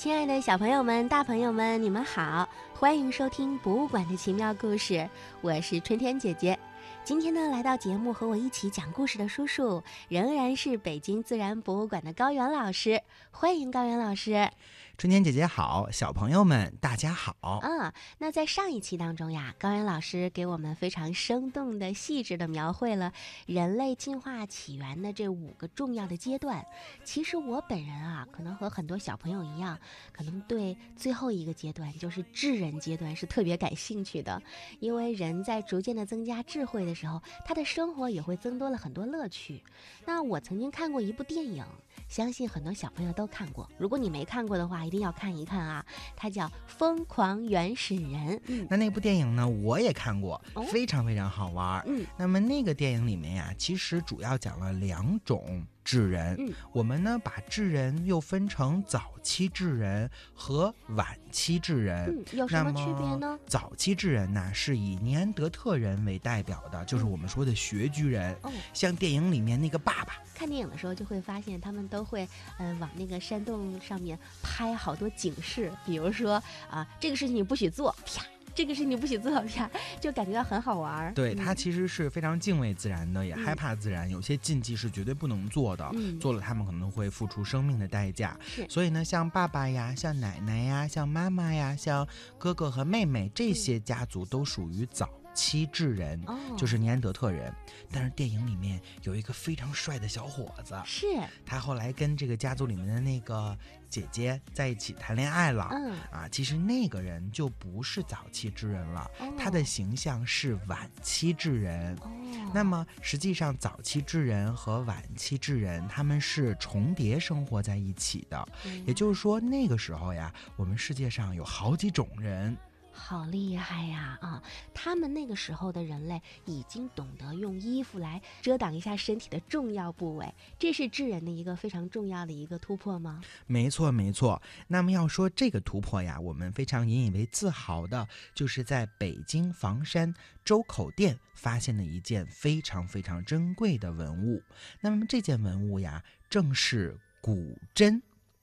亲爱的小朋友们、大朋友们，你们好，欢迎收听博物馆的奇妙故事，我是春天姐姐。今天呢，来到节目和我一起讲故事的叔叔，仍然是北京自然博物馆的高原老师，欢迎高原老师。春天姐姐好，小朋友们大家好。啊，那在上一期当中呀，高原老师给我们非常生动的、细致的描绘了人类进化起源的这五个重要的阶段。其实我本人啊，可能和很多小朋友一样，可能对最后一个阶段，就是智人阶段是特别感兴趣的，因为人在逐渐的增加智慧的时候，他的生活也会增多了很多乐趣。那我曾经看过一部电影，相信很多小朋友都看过。如果你没看过的话，一定要看一看啊！它叫《疯狂原始人》。嗯，那那部电影呢，我也看过，非常非常好玩。嗯，那么那个电影里面呀，其实主要讲了两种。智人，我们呢把智人又分成早期智人和晚期智人，有什么区别呢？早期智人呢是以尼安德特人为代表的，就是我们说的穴居人，像电影里面那个爸爸。看电影的时候就会发现，他们都会呃往那个山洞上面拍好多警示，比如说啊这个事情你不许做，啪。这个是你不许做呀，就感觉到很好玩儿。对他其实是非常敬畏自然的，也害怕自然，有些禁忌是绝对不能做的，做了他们可能会付出生命的代价。所以呢，像爸爸呀，像奶奶呀，像妈妈呀，像哥哥和妹妹这些家族都属于早。七智人就是尼安德特人，但是电影里面有一个非常帅的小伙子，是。他后来跟这个家族里面的那个姐姐在一起谈恋爱了。嗯。啊，其实那个人就不是早期智人了，他的形象是晚期智人。哦，那么实际上早期智人和晚期智人他们是重叠生活在一起的，也就是说那个时候呀，我们世界上有好几种人。好厉害呀！啊，他们那个时候的人类已经懂得用衣服来遮挡一下身体的重要部位，这是智人的一个非常重要的一个突破吗？没错，没错。那么要说这个突破呀，我们非常引以为自豪的，就是在北京房山周口店发现的一件非常非常珍贵的文物。那么这件文物呀，正是古针。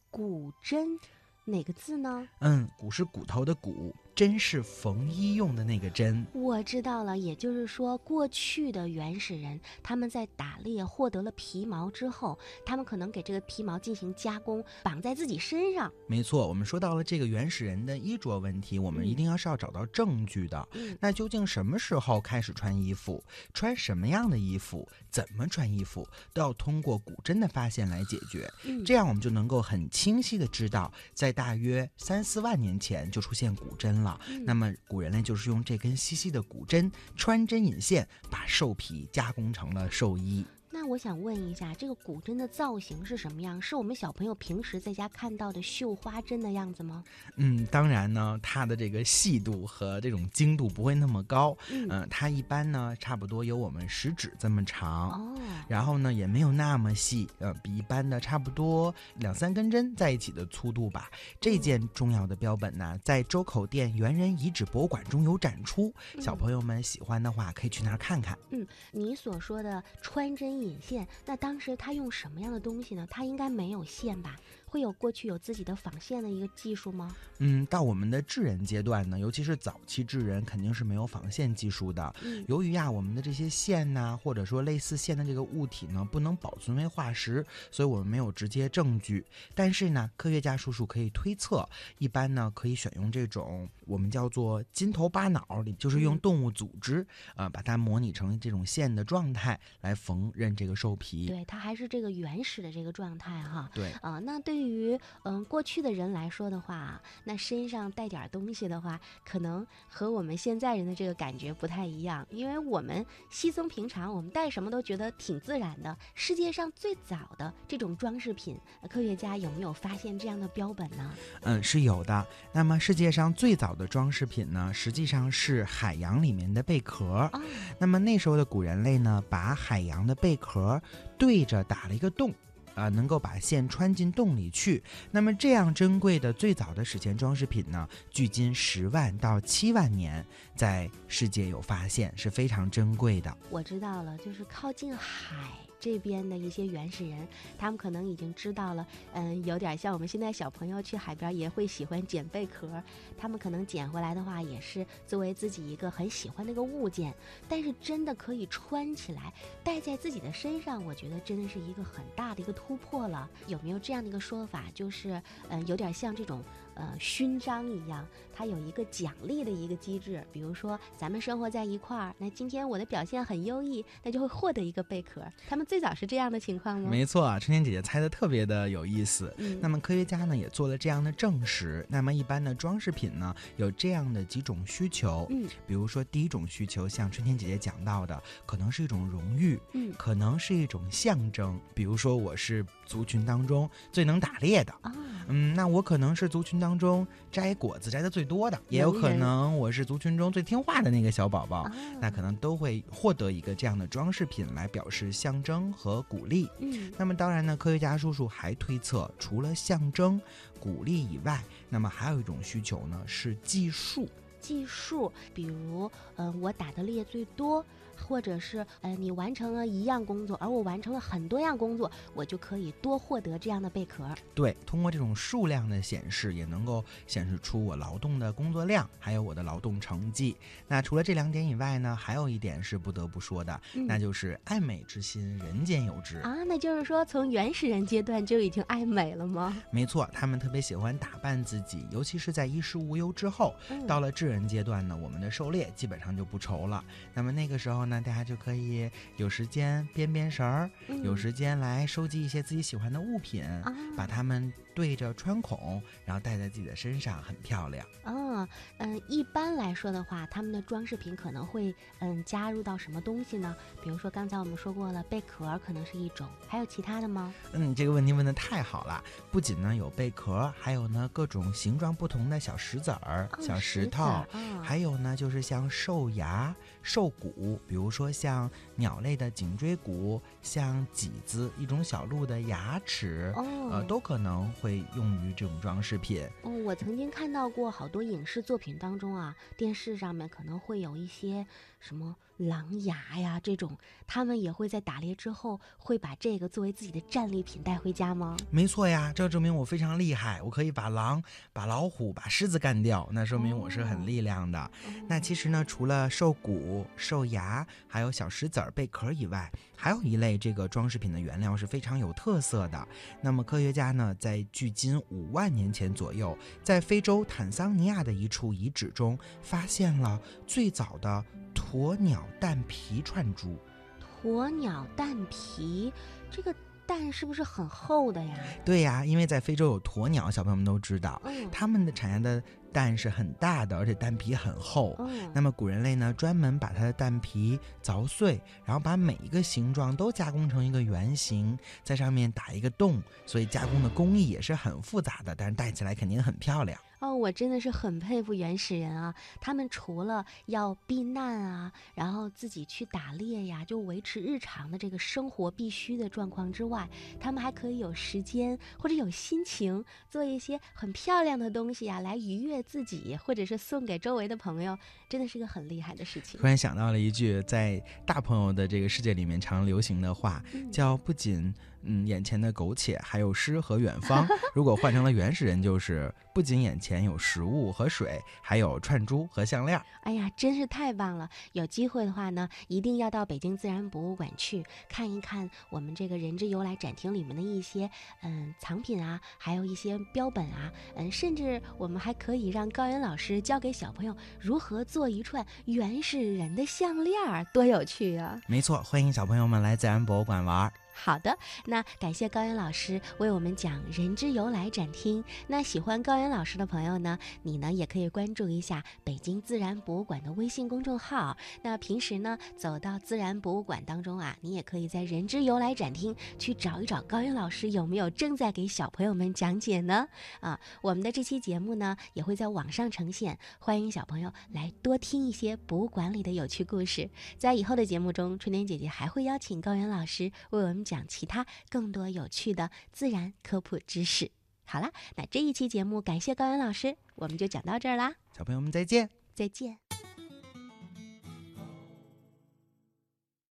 古针，哪个字呢？嗯，骨是骨头的骨。针是缝衣用的那个针，我知道了。也就是说，过去的原始人他们在打猎获得了皮毛之后，他们可能给这个皮毛进行加工，绑在自己身上。没错，我们说到了这个原始人的衣着问题，我们一定要是要找到证据的。那究竟什么时候开始穿衣服？穿什么样的衣服？怎么穿衣服？都要通过古针的发现来解决。这样我们就能够很清晰的知道，在大约三四万年前就出现古针了。那么古人类就是用这根细细的骨针穿针引线，把兽皮加工成了兽衣。那我想问一下，这个古筝的造型是什么样？是我们小朋友平时在家看到的绣花针的样子吗？嗯，当然呢，它的这个细度和这种精度不会那么高。嗯，它一般呢，差不多有我们食指这么长。哦，然后呢，也没有那么细，呃，比一般的差不多两三根针在一起的粗度吧。这件重要的标本呢，在周口店猿人遗址博物馆中有展出，小朋友们喜欢的话可以去那儿看看。嗯，你所说的穿针。引线，那当时他用什么样的东西呢？他应该没有线吧？会有过去有自己的纺线的一个技术吗？嗯，到我们的智人阶段呢，尤其是早期智人，肯定是没有纺线技术的。嗯，由于呀，我们的这些线呐，或者说类似线的这个物体呢，不能保存为化石，所以我们没有直接证据。但是呢，科学家叔叔可以推测，一般呢可以选用这种我们叫做金头巴脑，就是用动物组织啊，把它模拟成这种线的状态来缝纫这个兽皮。对，它还是这个原始的这个状态哈。对啊，那对于于嗯过去的人来说的话，那身上带点东西的话，可能和我们现在人的这个感觉不太一样，因为我们稀松平常，我们带什么都觉得挺自然的。世界上最早的这种装饰品，科学家有没有发现这样的标本呢？嗯，是有的。那么世界上最早的装饰品呢，实际上是海洋里面的贝壳。那么那时候的古人类呢，把海洋的贝壳对着打了一个洞。啊，能够把线穿进洞里去。那么这样珍贵的最早的史前装饰品呢，距今十万到七万年，在世界有发现，是非常珍贵的。我知道了，就是靠近海。这边的一些原始人，他们可能已经知道了，嗯，有点像我们现在小朋友去海边也会喜欢捡贝壳，他们可能捡回来的话，也是作为自己一个很喜欢的一个物件。但是真的可以穿起来戴在自己的身上，我觉得真的是一个很大的一个突破了。有没有这样的一个说法，就是嗯，有点像这种。呃，勋章一样，它有一个奖励的一个机制。比如说，咱们生活在一块儿，那今天我的表现很优异，那就会获得一个贝壳。他们最早是这样的情况吗？没错，春天姐姐猜的特别的有意思。嗯，那么科学家呢也做了这样的证实。那么一般的装饰品呢有这样的几种需求。嗯，比如说第一种需求，像春天姐姐讲到的，可能是一种荣誉，嗯，可能是一种象征。比如说我是族群当中最能打猎的啊，嗯，那我可能是族群当。中摘果子摘的最多的，也有可能我是族群中最听话的那个小宝宝，那可能都会获得一个这样的装饰品来表示象征和鼓励。嗯，那么当然呢，科学家叔叔还推测，除了象征、鼓励以外，那么还有一种需求呢是计数。计数，比如，嗯，我打的猎最多。或者是，呃，你完成了一样工作，而我完成了很多样工作，我就可以多获得这样的贝壳。对，通过这种数量的显示，也能够显示出我劳动的工作量，还有我的劳动成绩。那除了这两点以外呢，还有一点是不得不说的，那就是爱美之心，人间有之啊。那就是说，从原始人阶段就已经爱美了吗？没错，他们特别喜欢打扮自己，尤其是在衣食无忧之后，到了智人阶段呢，我们的狩猎基本上就不愁了。那么那个时候。那大家就可以有时间编编绳儿，有时间来收集一些自己喜欢的物品，把它们。对着穿孔，然后戴在自己的身上，很漂亮。嗯嗯，一般来说的话，他们的装饰品可能会嗯加入到什么东西呢？比如说刚才我们说过了，贝壳可能是一种，还有其他的吗？嗯，这个问题问的太好了。不仅呢有贝壳，还有呢各种形状不同的小石子儿、小石头，还有呢就是像兽牙、兽骨，比如说像鸟类的颈椎骨，像脊子一种小鹿的牙齿，呃，都可能会。会用于这种装饰品哦。我曾经看到过好多影视作品当中啊，电视上面可能会有一些什么狼牙呀这种，他们也会在打猎之后会把这个作为自己的战利品带回家吗？没错呀，这证明我非常厉害，我可以把狼、把老虎、把狮子干掉，那说明我是很力量的。那其实呢，除了兽骨、兽牙，还有小石子儿、贝壳以外，还有一类这个装饰品的原料是非常有特色的。那么科学家呢，在距今五万年前左右，在非洲坦桑尼亚的一处遗址中，发现了最早的鸵鸟蛋皮串珠。鸵鸟蛋皮，这个蛋是不是很厚的呀？对呀，因为在非洲有鸵鸟，小朋友们都知道，他们的产下的。蛋是很大的，而且蛋皮很厚。那么古人类呢，专门把它的蛋皮凿碎，然后把每一个形状都加工成一个圆形，在上面打一个洞，所以加工的工艺也是很复杂的，但是戴起来肯定很漂亮。哦，我真的是很佩服原始人啊！他们除了要避难啊，然后自己去打猎呀，就维持日常的这个生活必须的状况之外，他们还可以有时间或者有心情做一些很漂亮的东西呀，来愉悦自己，或者是送给周围的朋友，真的是个很厉害的事情。突然想到了一句在大朋友的这个世界里面常流行的话，叫“不仅”。嗯，眼前的苟且还有诗和远方。如果换成了原始人，就是不仅眼前有食物和水，还有串珠和项链。哎呀，真是太棒了！有机会的话呢，一定要到北京自然博物馆去看一看我们这个人之由来展厅里面的一些嗯藏品啊，还有一些标本啊，嗯，甚至我们还可以让高原老师教给小朋友如何做一串原始人的项链，多有趣啊！没错，欢迎小朋友们来自然博物馆玩。好的，那感谢高原老师为我们讲“人之由来”展厅。那喜欢高原老师的朋友呢，你呢也可以关注一下北京自然博物馆的微信公众号。那平时呢，走到自然博物馆当中啊，你也可以在“人之由来”展厅去找一找高原老师有没有正在给小朋友们讲解呢？啊，我们的这期节目呢也会在网上呈现，欢迎小朋友来多听一些博物馆里的有趣故事。在以后的节目中，春天姐姐还会邀请高原老师为我们。讲其他更多有趣的自然科普知识。好了，那这一期节目感谢高原老师，我们就讲到这儿啦。小朋友们再见，再见。